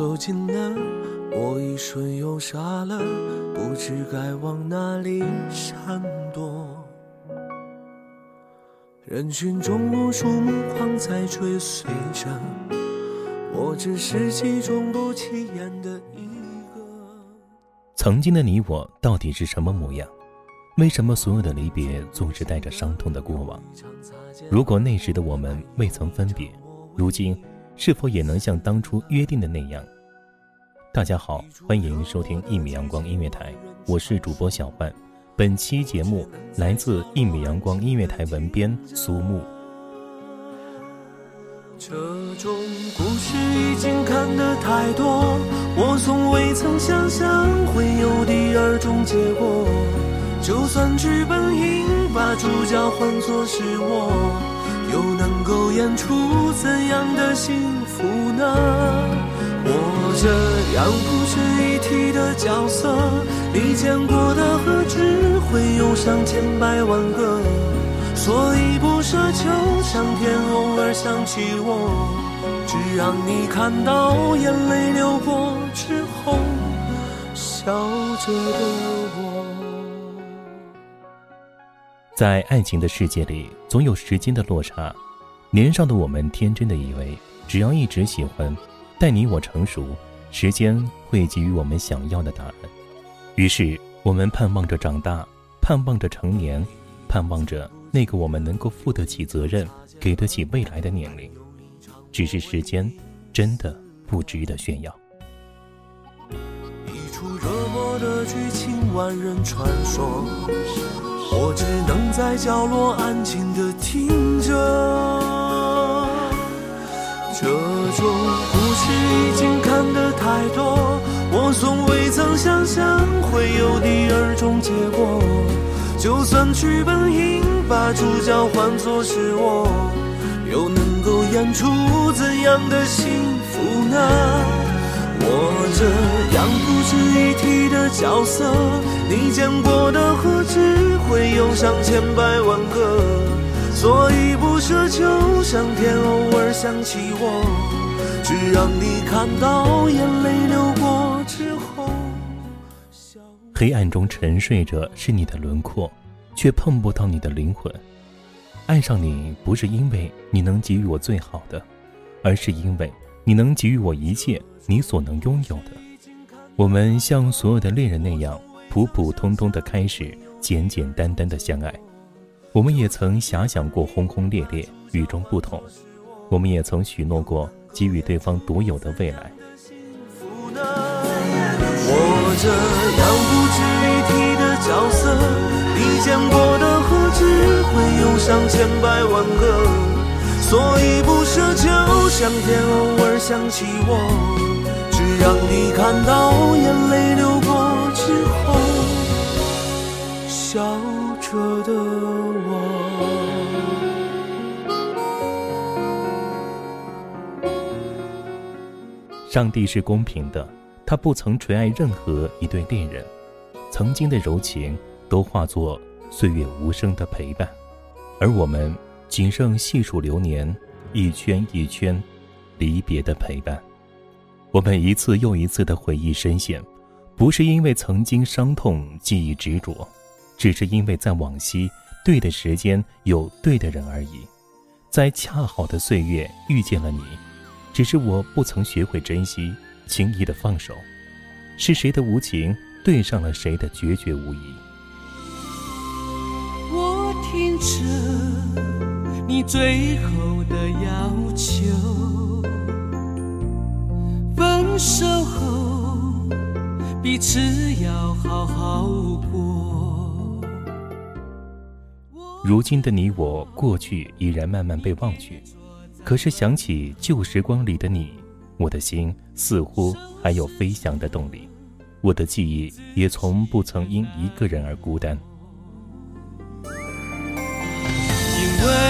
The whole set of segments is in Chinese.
走近了，我一瞬又傻了，不知该往哪里闪躲。人群中无数目光在追随着，我只是其中不起眼的一个。曾经的你我到底是什么模样？为什么所有的离别总是带着伤痛的过往？如果那时的我们未曾分别，如今。是否也能像当初约定的那样？大家好，欢迎收听一米阳光音乐台，我是主播小范。本期节目来自一米阳光音乐台文编苏木。这种故事已经看得太多，我从未曾想象会有第二种结果。就算剧本应把主角换作是我。又能够演出怎样的幸福呢？我这样不值一提的角色，你见过的何止会有上千百万个？所以不奢求上天偶尔想起我，只让你看到眼泪流过之后笑着的我。在爱情的世界里，总有时间的落差。年少的我们天真的以为，只要一直喜欢，待你我成熟，时间会给予我们想要的答案。于是，我们盼望着长大，盼望着成年，盼望着那个我们能够负得起责任、给得起未来的年龄。只是时间，真的不值得炫耀。一出热播的剧情，万人传说。我只能在角落安静的听着，这种故事已经看得太多，我从未曾想象会有第二种结果。就算剧本应把主角换作是我，又能够演出怎样的幸福呢？我这样不值一提的角色，你见过的何止？会有上千百万个，所以不奢求上天偶尔想起我，只让你看到眼泪流过之后。黑暗中沉睡着是你的轮廓，却碰不到你的灵魂。爱上你不是因为你能给予我最好的，而是因为你能给予我一切你所能拥有的。我们像所有的恋人那样，普普通通的开始。简简单单的相爱，我们也曾遐想过轰轰烈烈、与众不同，我们也曾许诺过给予对方独有的未来。我这样不值一提的角色，你见过的何止会有上千百万个？所以不奢求上天偶尔想起我，只让你看到眼泪流过之后。笑着的我。上帝是公平的，他不曾垂爱任何一对恋人，曾经的柔情都化作岁月无声的陪伴，而我们仅剩细数流年，一圈一圈，离别的陪伴。我们一次又一次的回忆深陷，不是因为曾经伤痛记忆执着，只是因为在往昔对的时间有对的人而已，在恰好的岁月遇见了你，只是我不曾学会珍惜，轻易的放手，是谁的无情对上了谁的决绝无疑。我听着你最后的要求。分手后，彼此要好好过。如今的你我，过去已然慢慢被忘却，可是想起旧时光里的你，我的心似乎还有飞翔的动力，我的记忆也从不曾因一个人而孤单。因为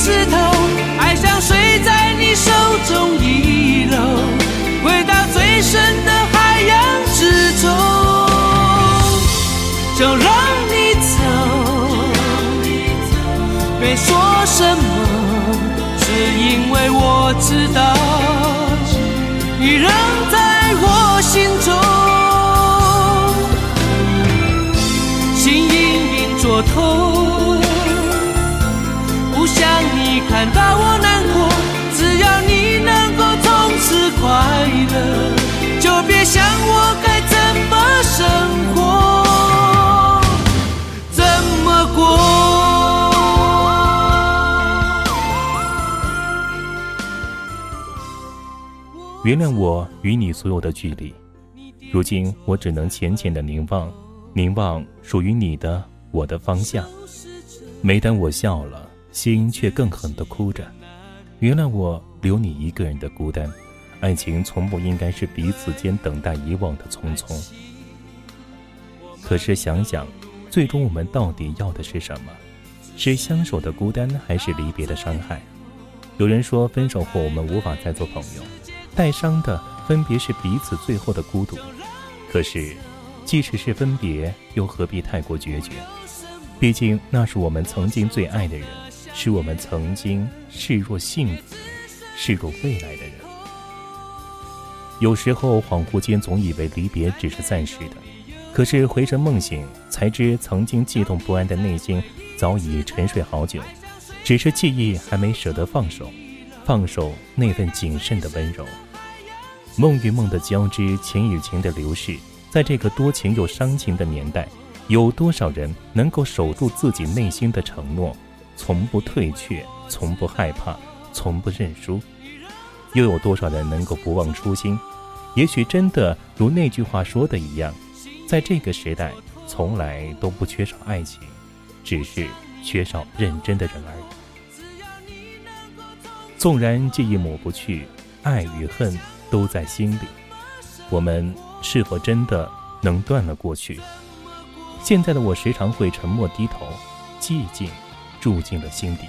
回一次头，爱像水在你手中遗漏，回到最深的海洋之中。就让你走，别说什么，是因为我知道，你仍在我心中，心隐隐作痛。看到我难过，只要你能够从此快乐，就别想我该怎么生活，怎么过。原谅我与你所有的距离，如今我只能浅浅的凝望，凝望属于你的我的方向。每当我笑了。心却更狠地哭着，原谅我留你一个人的孤单。爱情从不应该是彼此间等待遗忘的匆匆。可是想想，最终我们到底要的是什么？是相守的孤单，还是离别的伤害？有人说，分手后我们无法再做朋友，带伤的分别是彼此最后的孤独。可是，即使是分别，又何必太过决绝？毕竟那是我们曾经最爱的人。是我们曾经视若幸福、视若未来的人。有时候恍惚间，总以为离别只是暂时的，可是回神梦醒，才知曾经悸动不安的内心早已沉睡好久，只是记忆还没舍得放手，放手那份谨慎的温柔。梦与梦的交织，情与情的流逝，在这个多情又伤情的年代，有多少人能够守住自己内心的承诺？从不退却，从不害怕，从不认输，又有多少人能够不忘初心？也许真的如那句话说的一样，在这个时代，从来都不缺少爱情，只是缺少认真的人而已。纵然记忆抹不去，爱与恨都在心里，我们是否真的能断了过去？现在的我时常会沉默低头，寂静。住进了心底。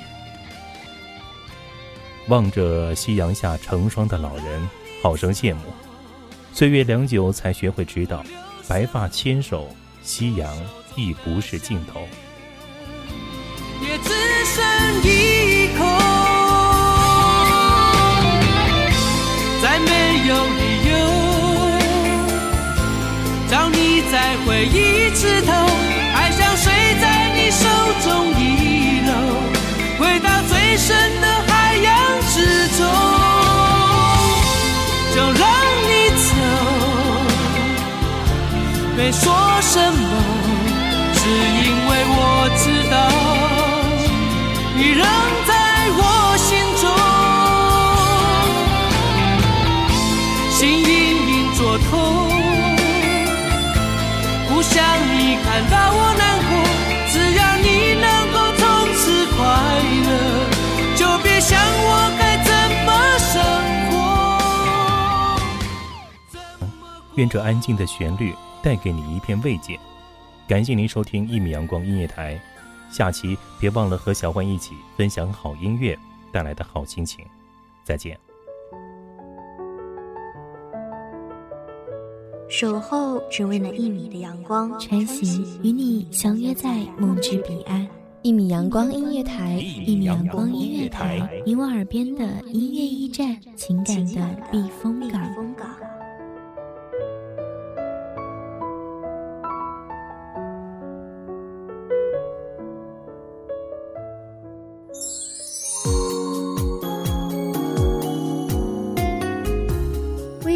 望着夕阳下成双的老人，好生羡慕。岁月良久，才学会知道，白发牵手，夕阳亦不是尽头。也只剩一没说什么，只因为我知道，你仍在我心中，心隐隐作痛，不想你看到愿这安静的旋律带给你一片慰藉。感谢您收听一米阳光音乐台，下期别忘了和小欢一起分享好音乐带来的好心情。再见。守候只为那一米的阳光，穿行与你相约在梦之彼岸。一米阳光音乐台，一米阳光音乐台，你我耳边的音乐驿站，情感的避风港。